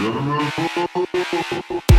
General.